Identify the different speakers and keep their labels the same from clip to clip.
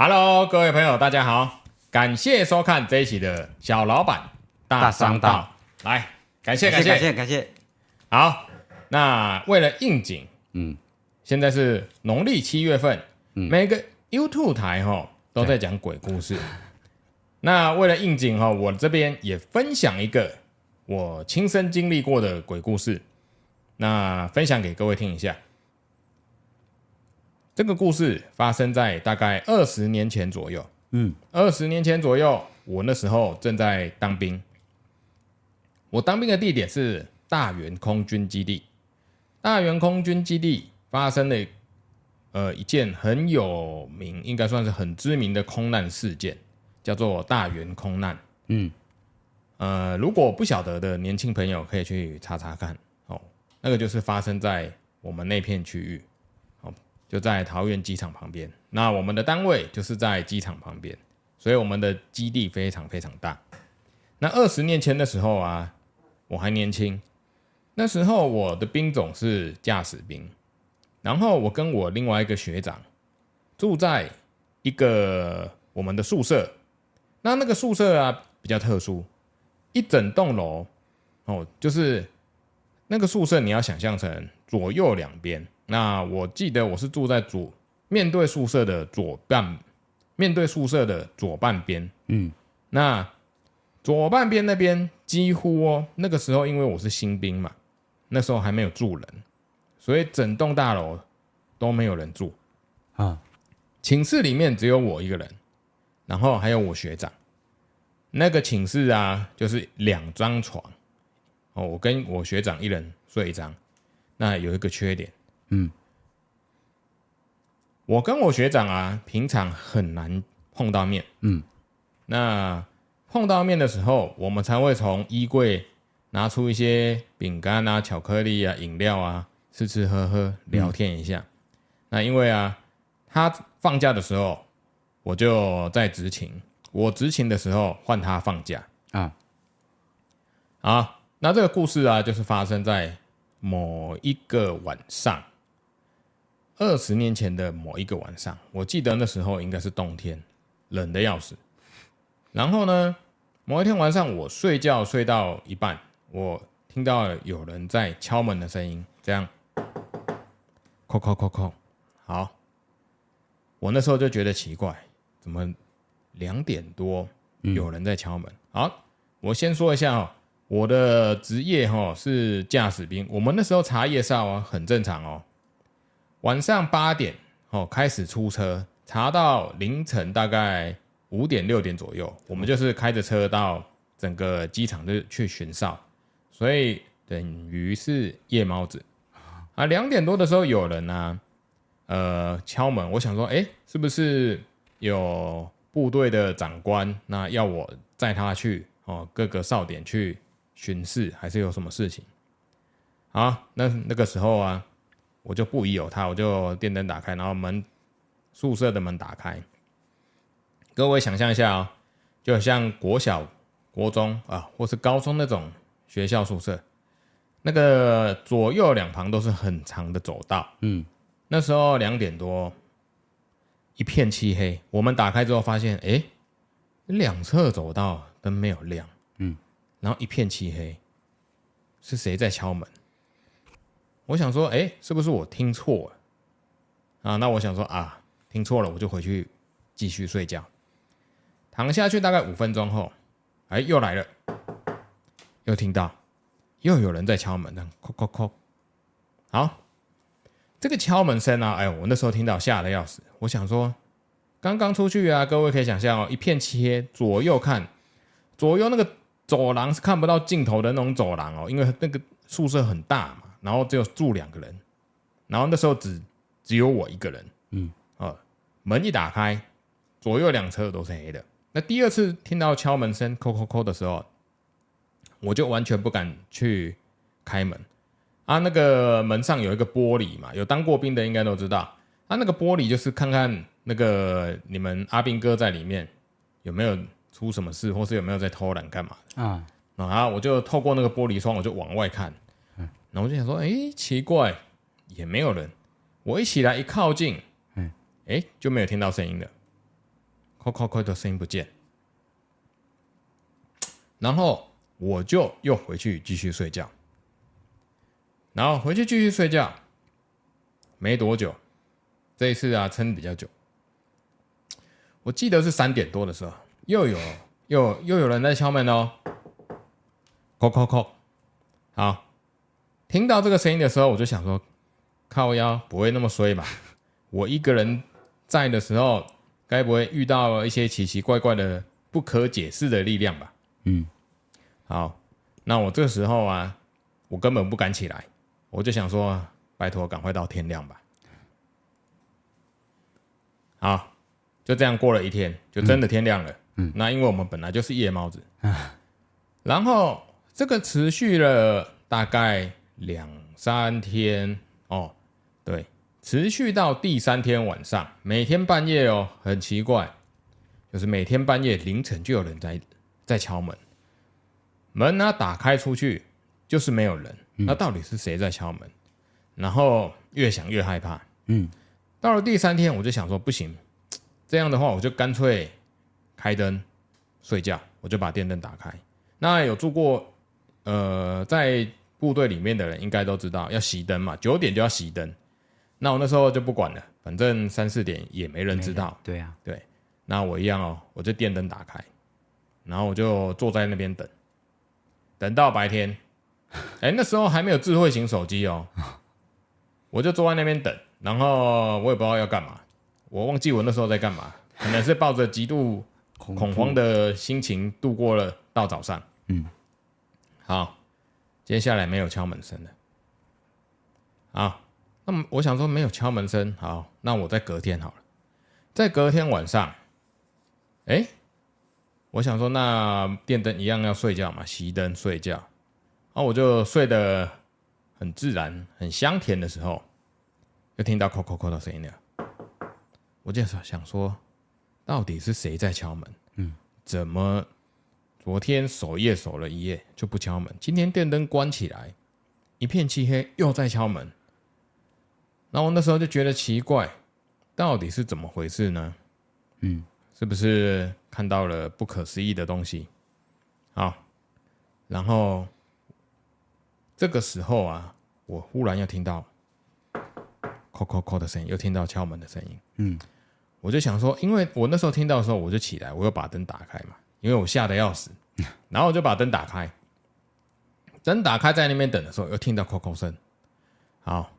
Speaker 1: Hello，各位朋友，大家好，感谢收看这一期的小老板大商道。来，感谢感谢
Speaker 2: 感谢感谢。
Speaker 1: 好，那为了应景，嗯，现在是农历七月份，嗯，每个 YouTube 台哈都在讲鬼故事。那为了应景哈，我这边也分享一个我亲身经历过的鬼故事，那分享给各位听一下。这个故事发生在大概二十年前左右。嗯，二十年前左右，我那时候正在当兵。我当兵的地点是大原空军基地。大原空军基地发生了呃一件很有名，应该算是很知名的空难事件。叫做大原空难，嗯，呃，如果不晓得的年轻朋友可以去查查看哦，那个就是发生在我们那片区域，哦，就在桃园机场旁边。那我们的单位就是在机场旁边，所以我们的基地非常非常大。那二十年前的时候啊，我还年轻，那时候我的兵种是驾驶兵，然后我跟我另外一个学长住在一个我们的宿舍。那那个宿舍啊比较特殊，一整栋楼哦，就是那个宿舍你要想象成左右两边。那我记得我是住在左面对宿舍的左半，面对宿舍的左半边。嗯，那左半边那边几乎哦，那个时候因为我是新兵嘛，那时候还没有住人，所以整栋大楼都没有人住啊，寝室里面只有我一个人。然后还有我学长，那个寝室啊，就是两张床，哦，我跟我学长一人睡一张。那有一个缺点，嗯，我跟我学长啊，平常很难碰到面，嗯，那碰到面的时候，我们才会从衣柜拿出一些饼干啊、巧克力啊、饮料啊，吃吃喝喝，聊天一下。嗯、那因为啊，他放假的时候。我就在执勤，我执勤的时候换他放假啊。好，那这个故事啊，就是发生在某一个晚上，二十年前的某一个晚上。我记得那时候应该是冬天，冷得要死。然后呢，某一天晚上我睡觉睡到一半，我听到有人在敲门的声音，这样，叩叩叩叩。好，我那时候就觉得奇怪。怎么两点多有人在敲门？好，我先说一下哦，我的职业哈是驾驶兵。我们那时候查夜哨啊，很正常哦。晚上八点哦开始出车，查到凌晨大概五点六点左右，我们就是开着车到整个机场就去巡哨，所以等于是夜猫子啊。两点多的时候有人呢、呃敲门，我想说，哎，是不是？有部队的长官，那要我载他去哦，各个哨点去巡视，还是有什么事情？好，那那个时候啊，我就不疑有他，我就电灯打开，然后门宿舍的门打开。各位想象一下啊、哦，就像国小、国中啊，或是高中那种学校宿舍，那个左右两旁都是很长的走道。嗯，那时候两点多。一片漆黑，我们打开之后发现，哎，两侧走道灯没有亮，嗯，然后一片漆黑，是谁在敲门？我想说，哎，是不是我听错了？啊，那我想说啊，听错了，我就回去继续睡觉。躺下去大概五分钟后，哎，又来了，又听到，又有人在敲门，呢，叩叩叩，好。这个敲门声啊，哎，我那时候听到吓得要死。我想说，刚刚出去啊，各位可以想象哦，一片漆黑，左右看，左右那个走廊是看不到尽头的那种走廊哦，因为那个宿舍很大嘛，然后只有住两个人，然后那时候只只有我一个人，嗯，哦，门一打开，左右两侧都是黑的。那第二次听到敲门声，叩叩叩的时候，我就完全不敢去开门。啊，那个门上有一个玻璃嘛，有当过兵的应该都知道。啊，那个玻璃就是看看那个你们阿兵哥在里面有没有出什么事，或是有没有在偷懒干嘛啊？然后，我就透过那个玻璃窗，我就往外看。嗯，然后我就想说，哎，奇怪，也没有人。我一起来一靠近，嗯，哎，就没有听到声音了。扣扣扣的声音不见，然后我就又回去继续睡觉，然后回去继续睡觉，没多久，这一次啊撑比较久，我记得是三点多的时候，又有又又有人在敲门哦，扣扣扣，好，听到这个声音的时候，我就想说，靠腰不会那么衰吧？我一个人在的时候。该不会遇到一些奇奇怪怪的、不可解释的力量吧？嗯，好，那我这时候啊，我根本不敢起来，我就想说，拜托，赶快到天亮吧。好，就这样过了一天，就真的天亮了。嗯，那因为我们本来就是夜猫子啊，然后这个持续了大概两三天哦，对。持续到第三天晚上，每天半夜哦，很奇怪，就是每天半夜凌晨就有人在在敲门，门呢打开出去就是没有人，那到底是谁在敲门？然后越想越害怕，嗯，到了第三天我就想说不行，这样的话我就干脆开灯睡觉，我就把电灯打开。那有住过呃在部队里面的人应该都知道要熄灯嘛，九点就要熄灯。那我那时候就不管了，反正三四点也没人知道。
Speaker 2: 对啊，
Speaker 1: 对。那我一样哦，我就电灯打开，然后我就坐在那边等，等到白天。哎，那时候还没有智慧型手机哦，我就坐在那边等，然后我也不知道要干嘛，我忘记我那时候在干嘛，可能是抱着极度恐慌的心情度过了到早上。嗯，好，接下来没有敲门声了。啊。那么我想说没有敲门声，好，那我再隔天好了，在隔天晚上，哎，我想说那电灯一样要睡觉嘛，熄灯睡觉，啊我就睡得很自然、很香甜的时候，就听到叩叩叩的声音了，我就想说，到底是谁在敲门？嗯，怎么昨天守夜守了一夜就不敲门，今天电灯关起来，一片漆黑又在敲门？然后我那时候就觉得奇怪，到底是怎么回事呢？嗯，是不是看到了不可思议的东西？好，然后这个时候啊，我忽然又听到“叩叩叩”的声音，又听到敲门的声音。嗯，我就想说，因为我那时候听到的时候，我就起来，我又把灯打开嘛，因为我吓得要死。然后我就把灯打开，灯打开在那边等的时候，又听到叩叩声。好。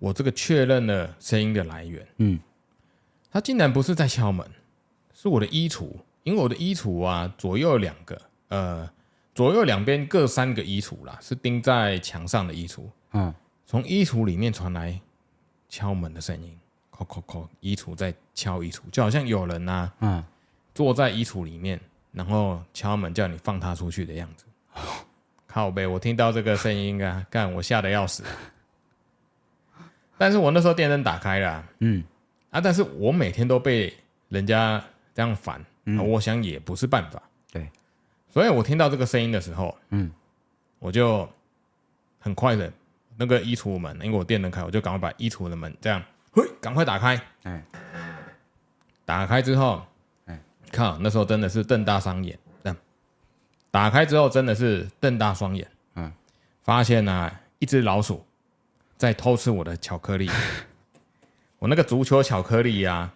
Speaker 1: 我这个确认了声音的来源，嗯，他竟然不是在敲门，是我的衣橱，因为我的衣橱啊，左右两个，呃，左右两边各三个衣橱啦，是钉在墙上的衣橱，嗯，从衣橱里面传来敲门的声音，叩叩叩，衣橱在敲衣橱，就好像有人啊，嗯，坐在衣橱里面，然后敲门叫你放他出去的样子，靠背，我听到这个声音啊，干我吓得要死。但是我那时候电灯打开了，啊，嗯，啊，但是我每天都被人家这样烦，嗯，我想也不是办法，对，所以我听到这个声音的时候，嗯，我就很快的，那个衣橱门，因为我电灯开，我就赶快把衣橱的门这样，嘿，赶快打开，哎，打开之后，哎，靠，那时候真的是瞪大双眼，这样，打开之后真的是瞪大双眼，嗯，发现啊，一只老鼠。在偷吃我的巧克力，我那个足球巧克力呀、啊，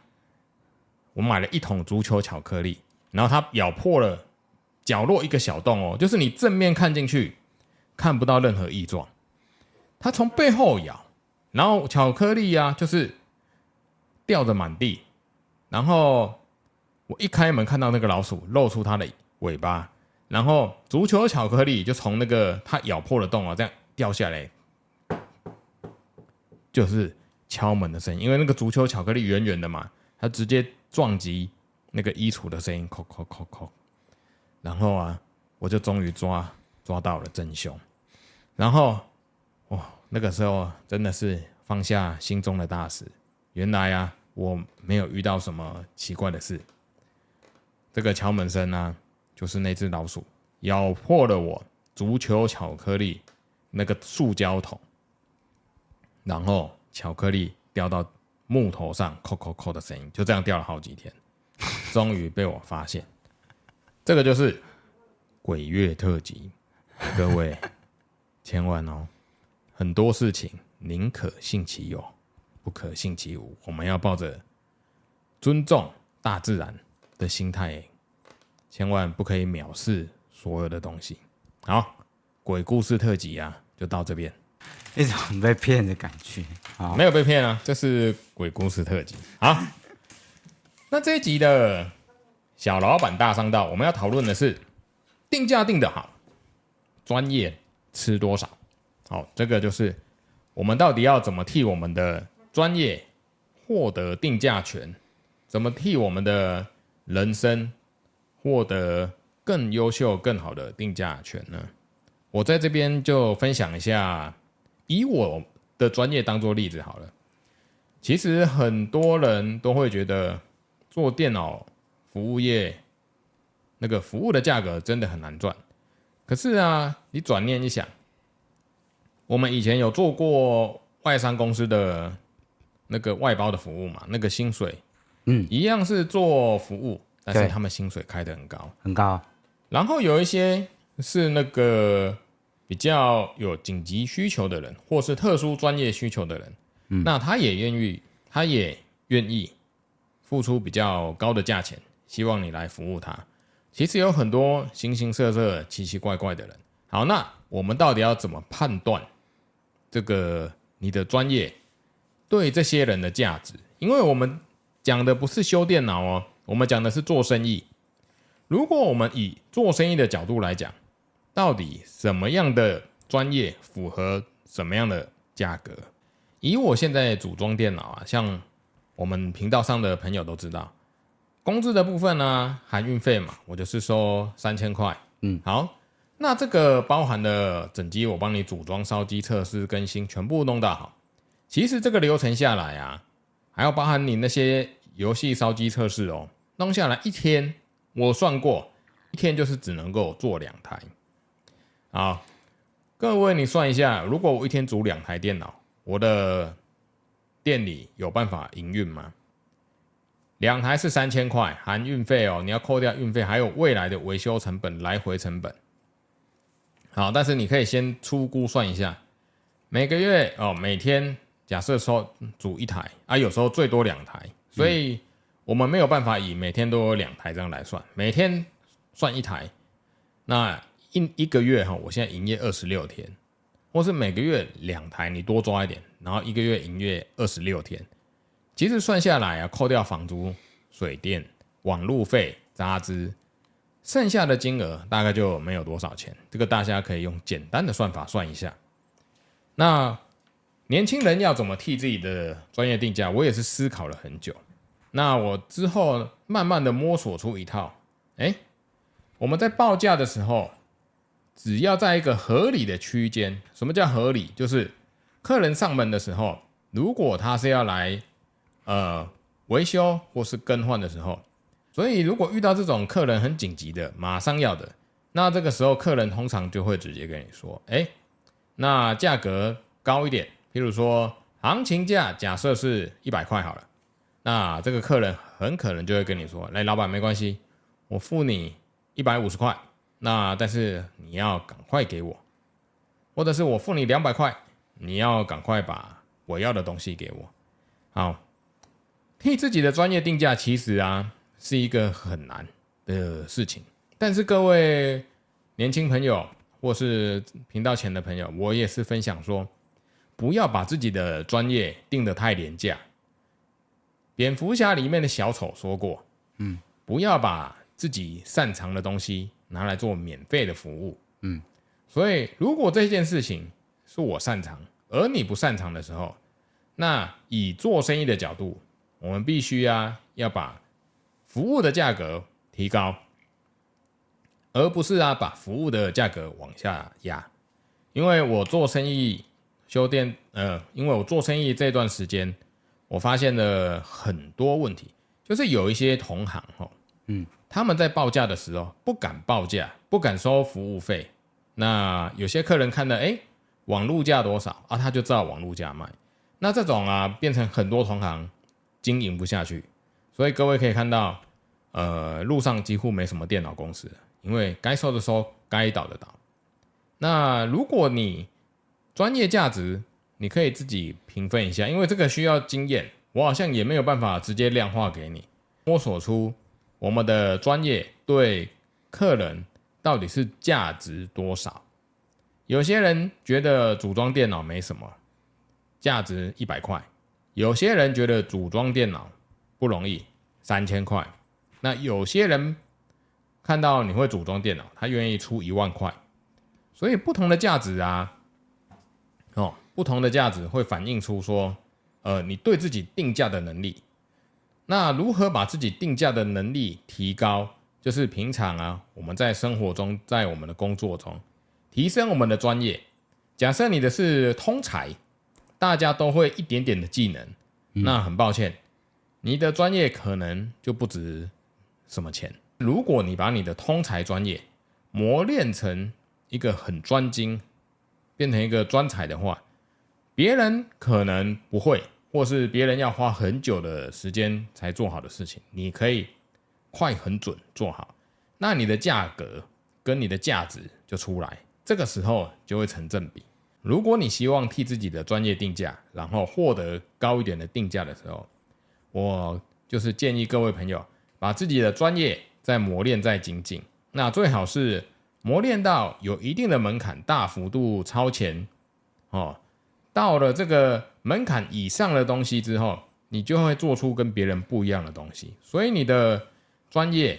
Speaker 1: 我买了一桶足球巧克力，然后它咬破了角落一个小洞哦，就是你正面看进去看不到任何异状，它从背后咬，然后巧克力呀、啊、就是掉的满地，然后我一开门看到那个老鼠露出它的尾巴，然后足球巧克力就从那个它咬破了洞啊，这样掉下来。就是敲门的声音，因为那个足球巧克力圆圆的嘛，它直接撞击那个衣橱的声音，叩叩叩叩。然后啊，我就终于抓抓到了真凶。然后，哇，那个时候真的是放下心中的大石。原来啊，我没有遇到什么奇怪的事。这个敲门声呢，就是那只老鼠咬破了我足球巧克力那个塑胶桶。然后巧克力掉到木头上，扣扣扣的声音，就这样掉了好几天。终于被我发现，这个就是鬼月特辑，各位千万哦，很多事情宁可信其有，不可信其无，我们要抱着尊重大自然的心态，千万不可以藐视所有的东西。好，鬼故事特辑啊，就到这边。
Speaker 2: 一种被骗的感觉，
Speaker 1: 没有被骗啊，这是鬼故事特辑。好，那这一集的小老板大商道，我们要讨论的是定价定得好，专业吃多少？好，这个就是我们到底要怎么替我们的专业获得定价权，怎么替我们的人生获得更优秀、更好的定价权呢？我在这边就分享一下。以我的专业当做例子好了，其实很多人都会觉得做电脑服务业那个服务的价格真的很难赚。可是啊，你转念一想，我们以前有做过外商公司的那个外包的服务嘛，那个薪水，嗯，一样是做服务，但是他们薪水开得很高，
Speaker 2: 很高。
Speaker 1: 然后有一些是那个。比较有紧急需求的人，或是特殊专业需求的人，嗯，那他也愿意，他也愿意付出比较高的价钱，希望你来服务他。其实有很多形形色色、奇奇怪怪的人。好，那我们到底要怎么判断这个你的专业对这些人的价值？因为我们讲的不是修电脑哦，我们讲的是做生意。如果我们以做生意的角度来讲，到底什么样的专业符合什么样的价格？以我现在组装电脑啊，像我们频道上的朋友都知道，工资的部分呢、啊，含运费嘛，我就是收三千块。嗯，好，那这个包含了整机，我帮你组装、烧机、测试、更新，全部弄到好。其实这个流程下来啊，还要包含你那些游戏烧机测试哦，弄下来一天，我算过，一天就是只能够做两台。好，各位，你算一下，如果我一天组两台电脑，我的店里有办法营运吗？两台是三千块，含运费哦，你要扣掉运费，还有未来的维修成本、来回成本。好，但是你可以先初估算一下，每个月哦，每天假设说组一台啊，有时候最多两台，所以我们没有办法以每天都有两台这样来算，每天算一台，那。一一个月哈，我现在营业二十六天，或是每个月两台，你多抓一点，然后一个月营业二十六天，其实算下来啊，扣掉房租、水电、网路费、杂支，剩下的金额大概就没有多少钱。这个大家可以用简单的算法算一下。那年轻人要怎么替自己的专业定价？我也是思考了很久。那我之后慢慢的摸索出一套，哎，我们在报价的时候。只要在一个合理的区间，什么叫合理？就是客人上门的时候，如果他是要来呃维修或是更换的时候，所以如果遇到这种客人很紧急的，马上要的，那这个时候客人通常就会直接跟你说，哎，那价格高一点，譬如说行情价假设是一百块好了，那这个客人很可能就会跟你说，来，老板没关系，我付你一百五十块。那但是你要赶快给我，或者是我付你两百块，你要赶快把我要的东西给我。好，替自己的专业定价其实啊是一个很难的事情。但是各位年轻朋友或是频道前的朋友，我也是分享说，不要把自己的专业定得太廉价。蝙蝠侠里面的小丑说过，嗯，不要把自己擅长的东西。拿来做免费的服务，嗯，所以如果这件事情是我擅长，而你不擅长的时候，那以做生意的角度，我们必须啊要把服务的价格提高，而不是啊把服务的价格往下压。因为我做生意修电，呃，因为我做生意这段时间，我发现了很多问题，就是有一些同行哈，嗯。他们在报价的时候不敢报价，不敢收服务费。那有些客人看到，哎，网路价多少啊？他就照网路价卖。那这种啊，变成很多同行经营不下去。所以各位可以看到，呃，路上几乎没什么电脑公司，因为该收的收，该倒的倒。那如果你专业价值，你可以自己评分一下，因为这个需要经验，我好像也没有办法直接量化给你，摸索出我们的专业对客人到底是价值多少。有些人觉得组装电脑没什么，价值一百块；有些人觉得组装电脑不容易，三千块。那有些人看到你会组装电脑，他愿意出一万块。所以不同的价值啊，不同的价值会反映出说，呃，你对自己定价的能力。那如何把自己定价的能力提高？就是平常啊，我们在生活中，在我们的工作中，提升我们的专业。假设你的是通才，大家都会一点点的技能，那很抱歉，你的专业可能就不值什么钱。如果你把你的通才专业磨练成一个很专精，变成一个专才的话，别人可能不会，或是别人要花很久的时间才做好的事情，你可以快、很准做好，那你的价格跟你的价值就出来，这个时候就会成正比。如果你希望替自己的专业定价，然后获得高一点的定价的时候，我就是建议各位朋友把自己的专业再磨练、再精进，那最好是。磨练到有一定的门槛，大幅度超前，哦，到了这个门槛以上的东西之后，你就会做出跟别人不一样的东西，所以你的专业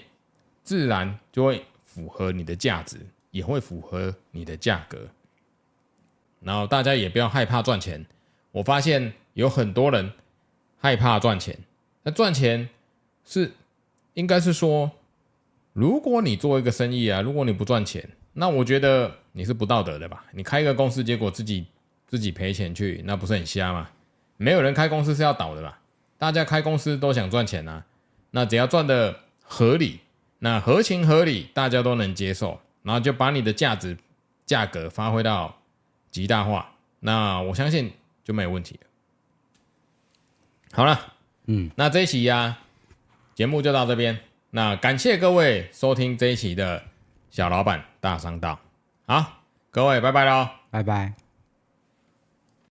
Speaker 1: 自然就会符合你的价值，也会符合你的价格。然后大家也不要害怕赚钱，我发现有很多人害怕赚钱，那赚钱是应该是说。如果你做一个生意啊，如果你不赚钱，那我觉得你是不道德的吧？你开一个公司，结果自己自己赔钱去，那不是很瞎吗？没有人开公司是要倒的吧？大家开公司都想赚钱啊，那只要赚得合理，那合情合理，大家都能接受，然后就把你的价值价格发挥到极大化，那我相信就没有问题了。好了，嗯，那这一期呀、啊，节目就到这边。那感谢各位收听这一期的小老板大商道，好，各位拜拜喽，
Speaker 2: 拜拜。